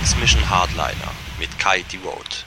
X-Mission Hardliner mit Kai Devote.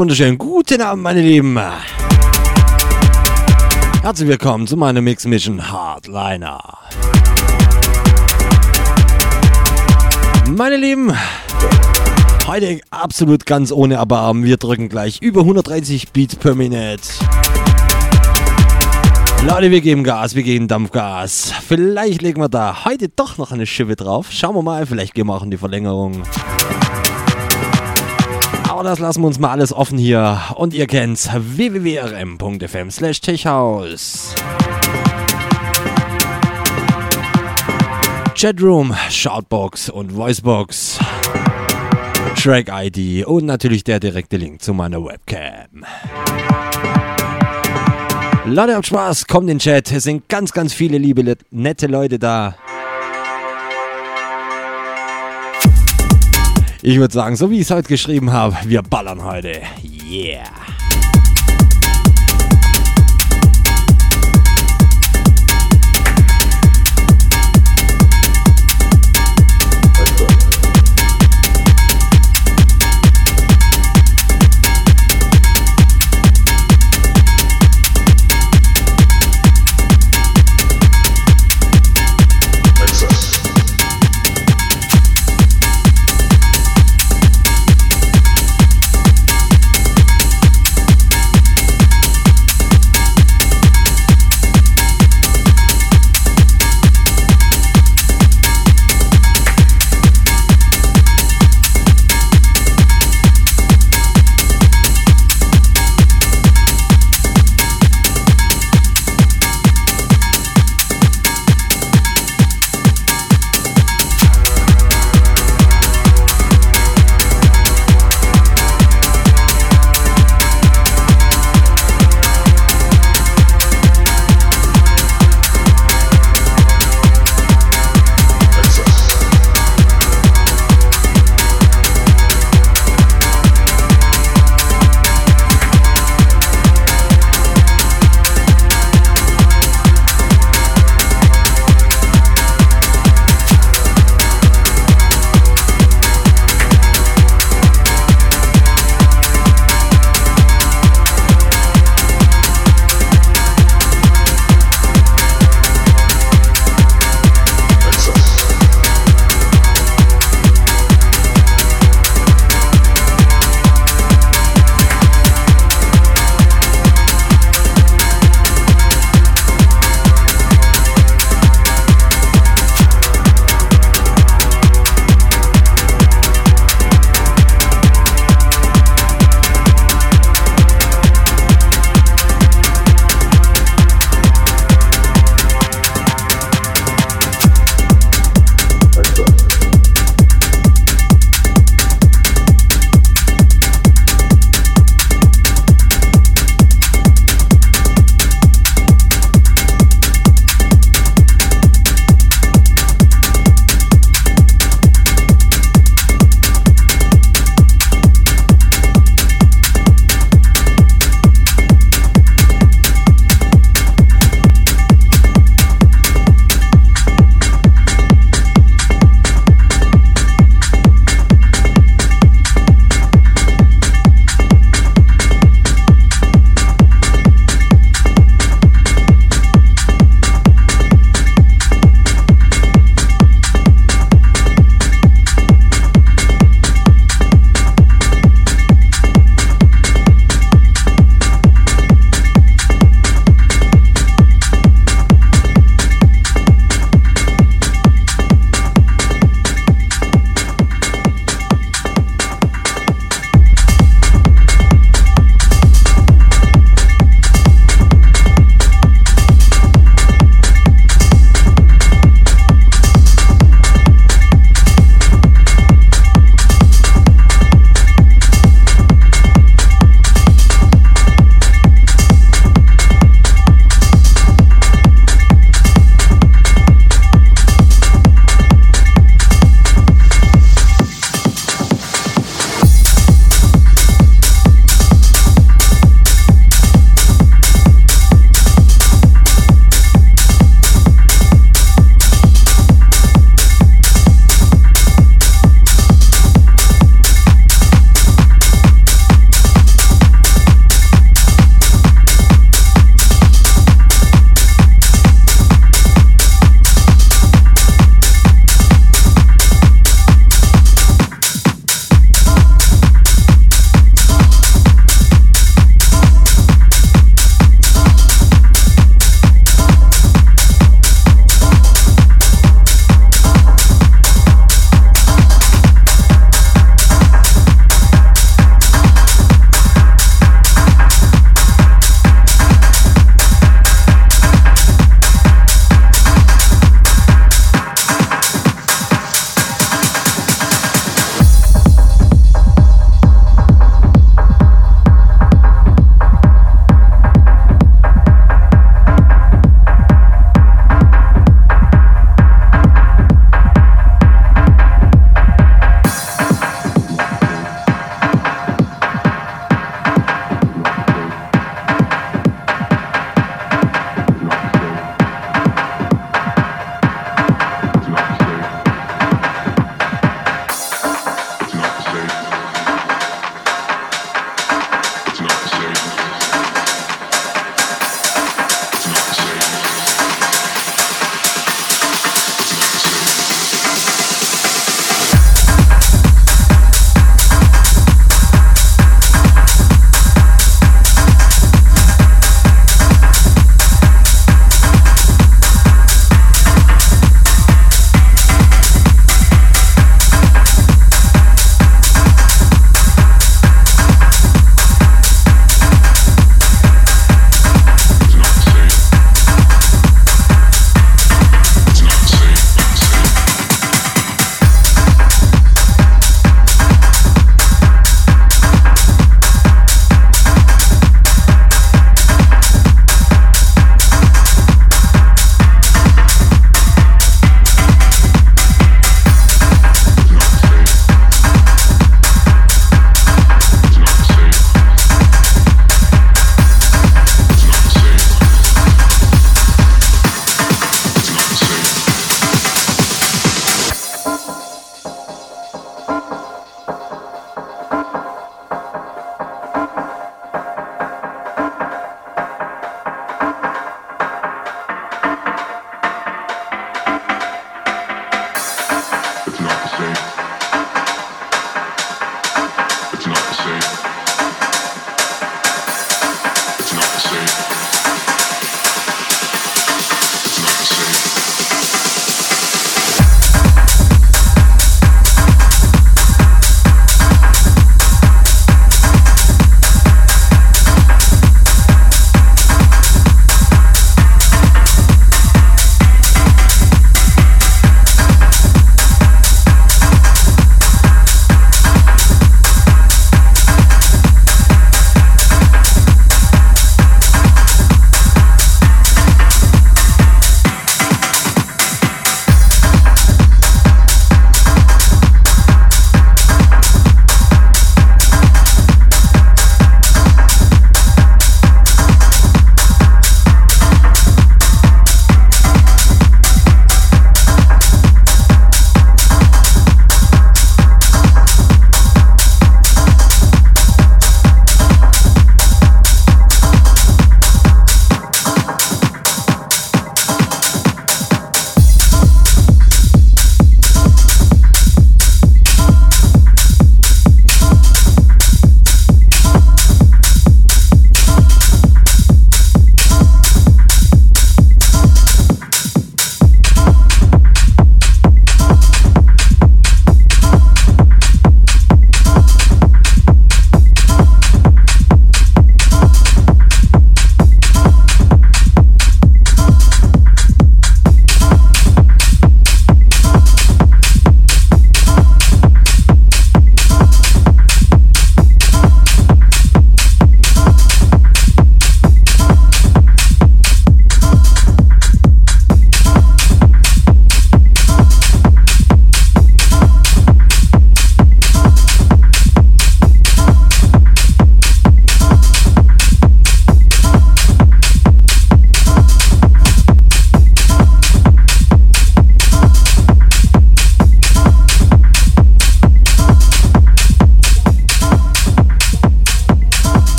Wunderschönen guten Abend, meine Lieben. Herzlich willkommen zu meinem Mix Mission Hardliner. Meine Lieben, heute absolut ganz ohne Erbarmen. Wir drücken gleich über 130 Beats per Minute. Leute, wir geben Gas, wir geben Dampfgas. Vielleicht legen wir da heute doch noch eine Schippe drauf. Schauen wir mal, vielleicht gehen wir auch in die Verlängerung. Aber das lassen wir uns mal alles offen hier. Und ihr kennt's, www.rm.fm slash techhaus. Chatroom, Shoutbox und Voicebox. Track-ID und natürlich der direkte Link zu meiner Webcam. Leute, habt Spaß, kommt in den Chat. Es sind ganz, ganz viele liebe, nette Leute da. Ich würde sagen, so wie ich es heute geschrieben habe, wir ballern heute. Yeah.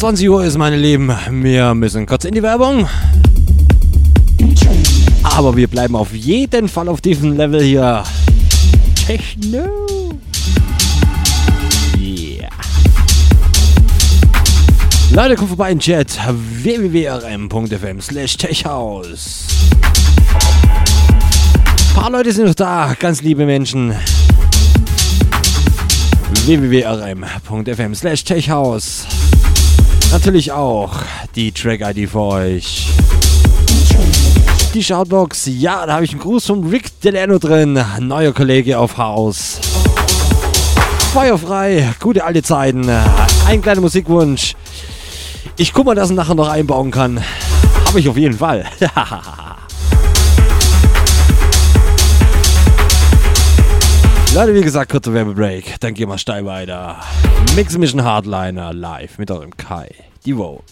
...23 Uhr ist, meine Lieben. Wir müssen kurz in die Werbung. Aber wir bleiben auf jeden Fall auf diesem Level hier. Techno. Yeah. Leute, kommt vorbei in Chat. www.rm.fm slash techhaus. Ein paar Leute sind noch da. Ganz liebe Menschen. www.rm.fm slash techhaus. Natürlich auch die Track-ID für euch. Die Shoutbox, ja, da habe ich einen Gruß von Rick Delano drin. Neuer Kollege auf Haus. Feuerfrei, gute alte Zeiten. Ein kleiner Musikwunsch. Ich guck mal, dass ich nachher noch einbauen kann. Habe ich auf jeden Fall. Leute, wie gesagt, kurzer Werbebreak. Dann gehen wir steil weiter. Mix Mission Hardliner live mit eurem Kai. Die Vote.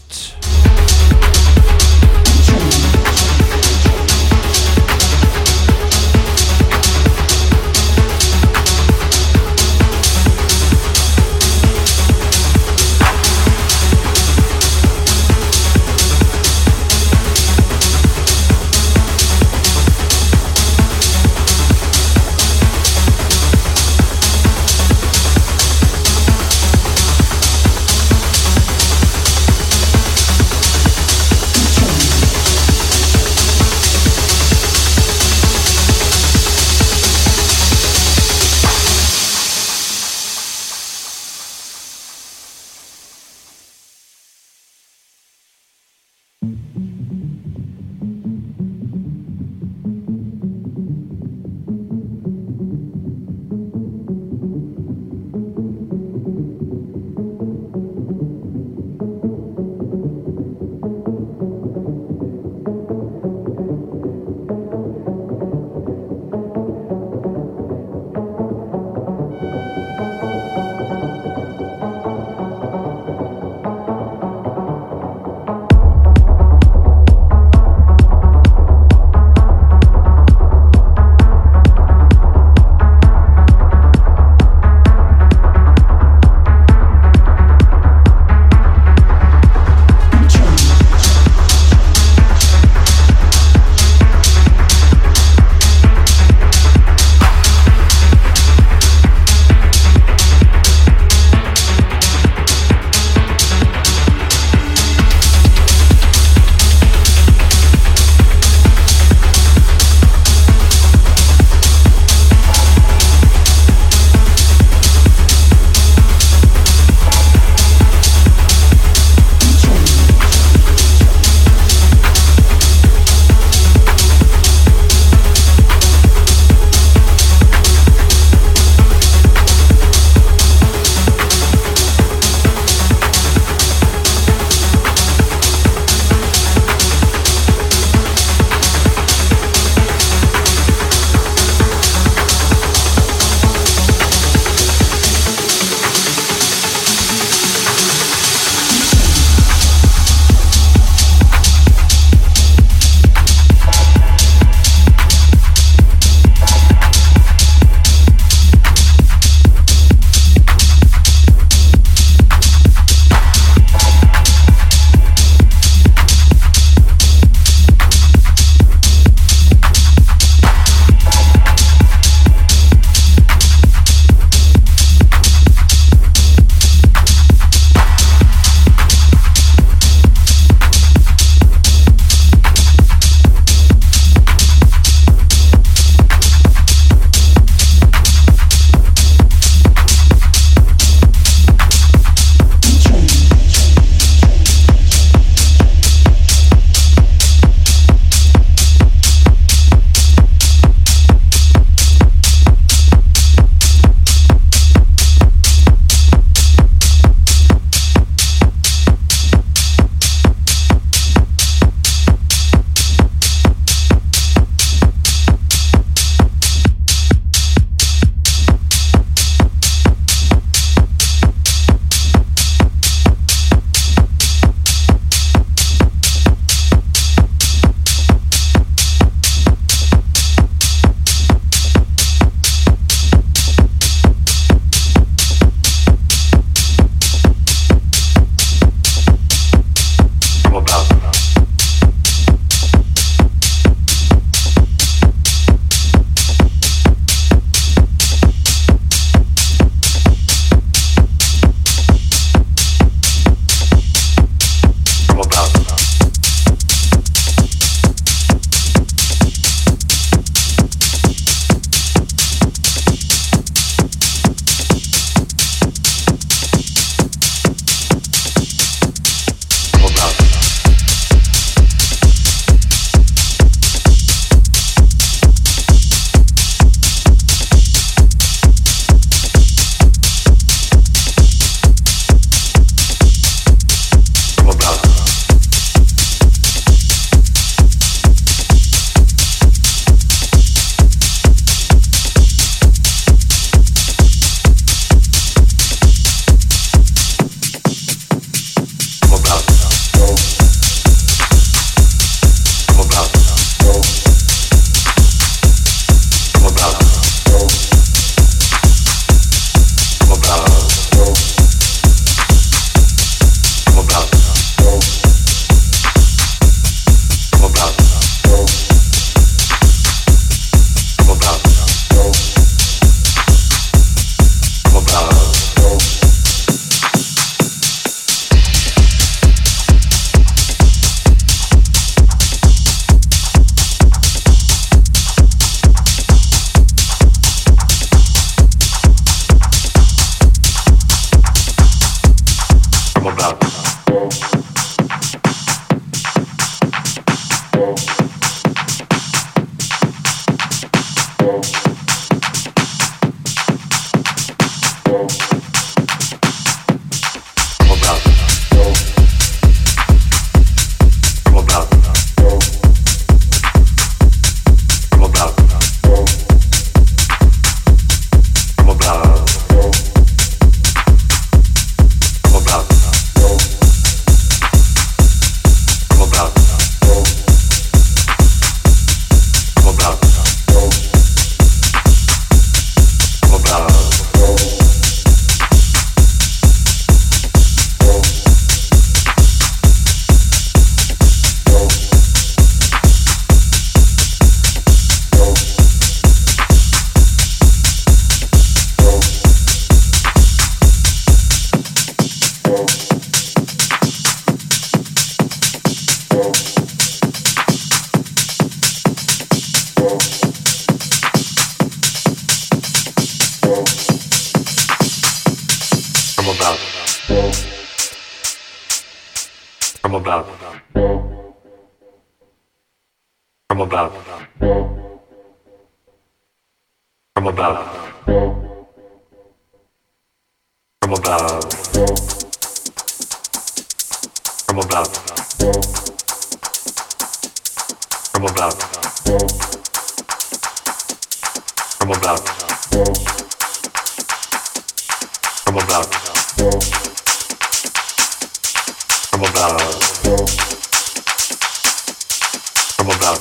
about.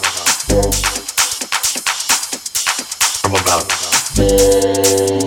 I'm about.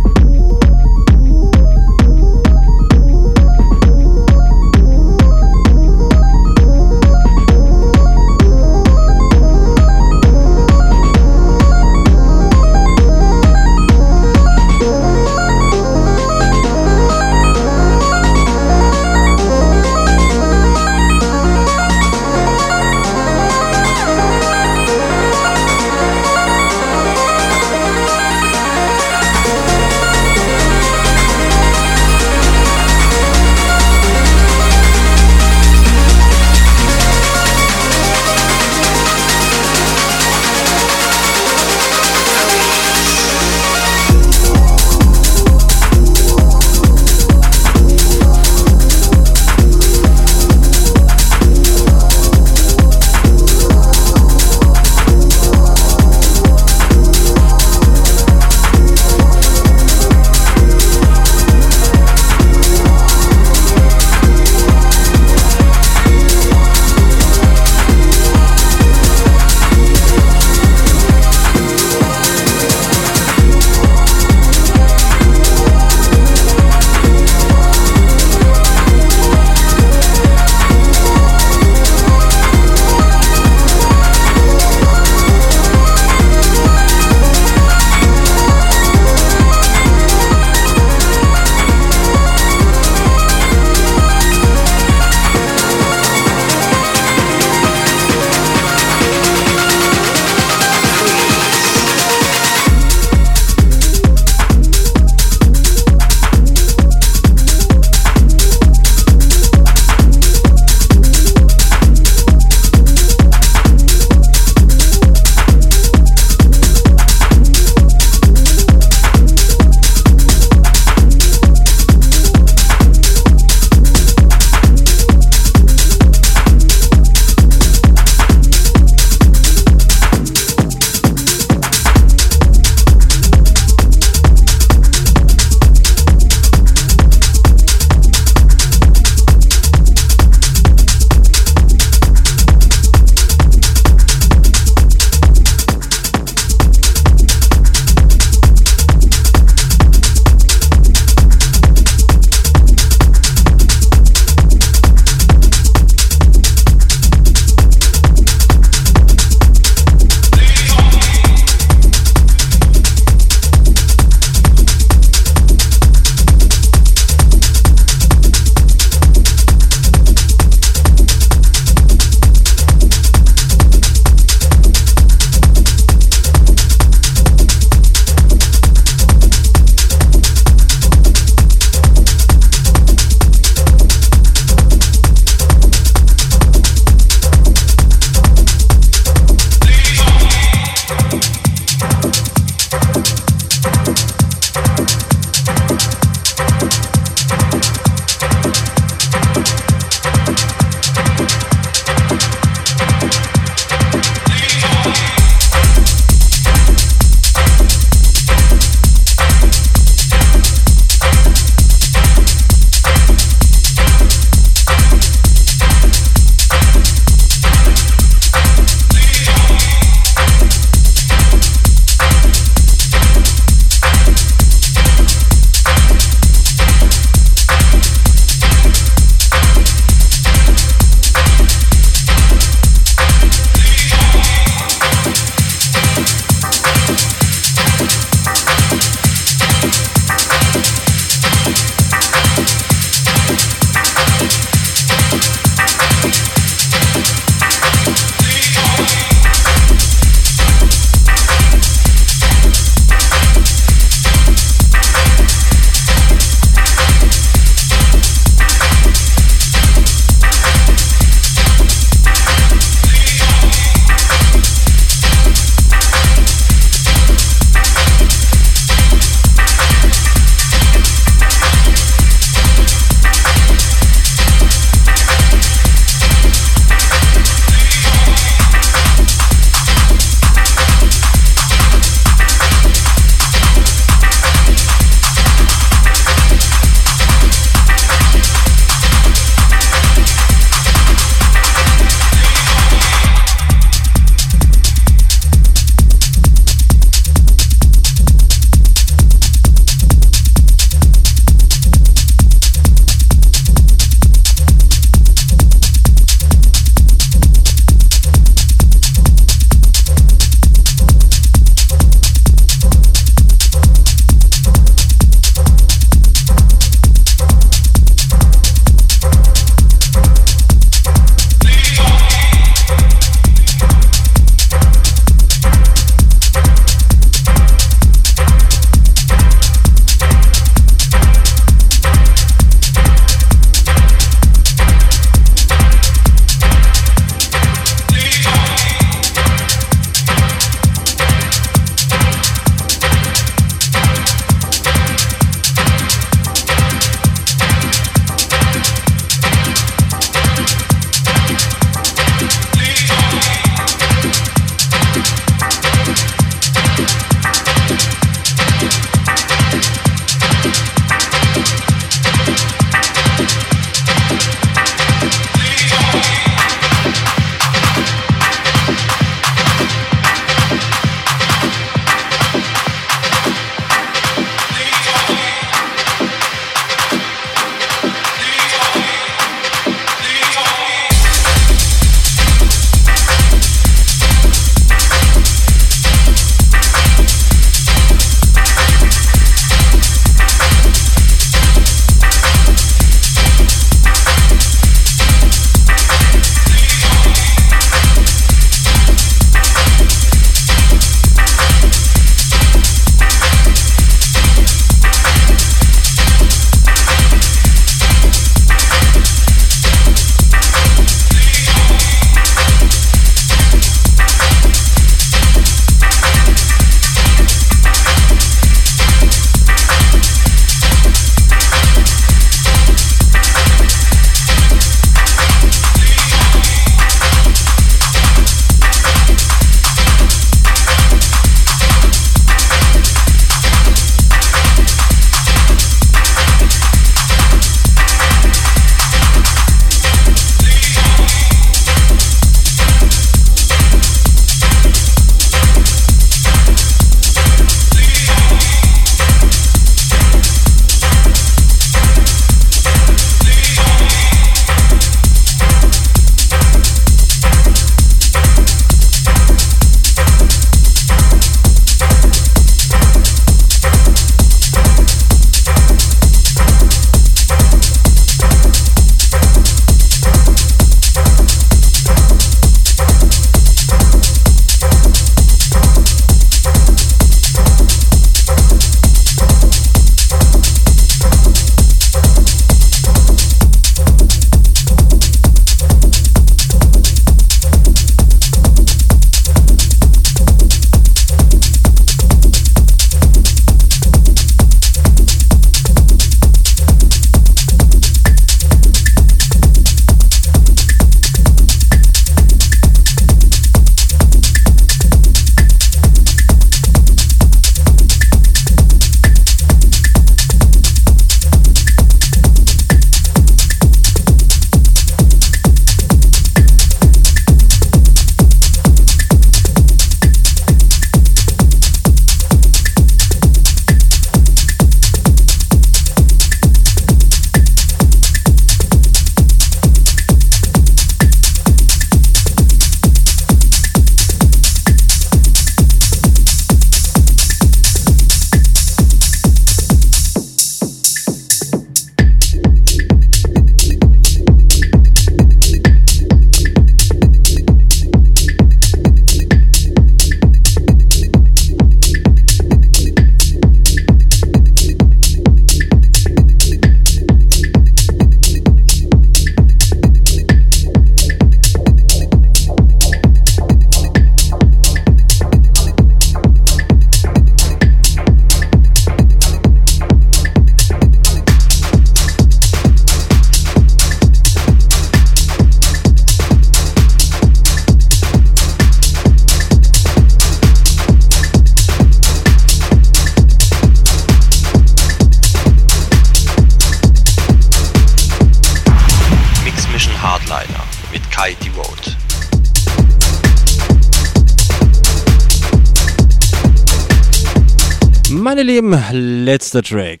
Letzter Track.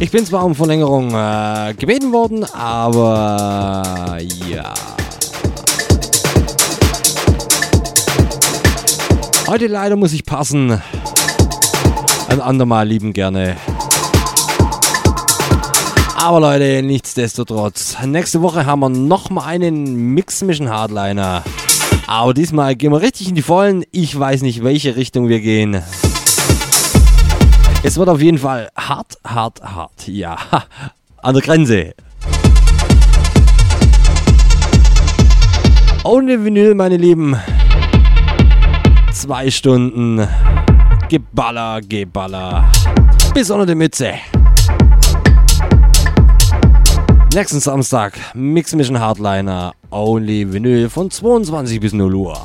Ich bin zwar um Verlängerung äh, gebeten worden, aber ja. Heute leider muss ich passen. Ein andermal lieben gerne. Aber Leute, nichtsdestotrotz. Nächste Woche haben wir nochmal einen Mix Mission Hardliner. Aber diesmal gehen wir richtig in die Vollen. Ich weiß nicht, welche Richtung wir gehen. Es wird auf jeden Fall hart, hart, hart. Ja, an der Grenze. Ohne Vinyl, meine Lieben. Zwei Stunden. Geballer, Geballer. Bis unter die Mütze. Nächsten Samstag Mix Mission Hardliner. Only Vinyl von 22 bis 0 Uhr.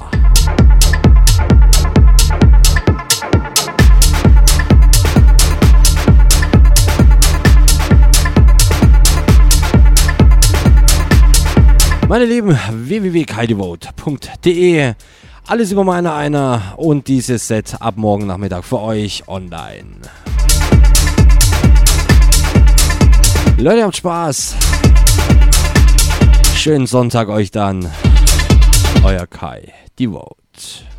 Meine Lieben, www.kaidevote.de alles über meine einer und dieses Set ab morgen Nachmittag für euch online. Leute, habt Spaß. Schönen Sonntag euch dann. Euer Kai, Devote. Mix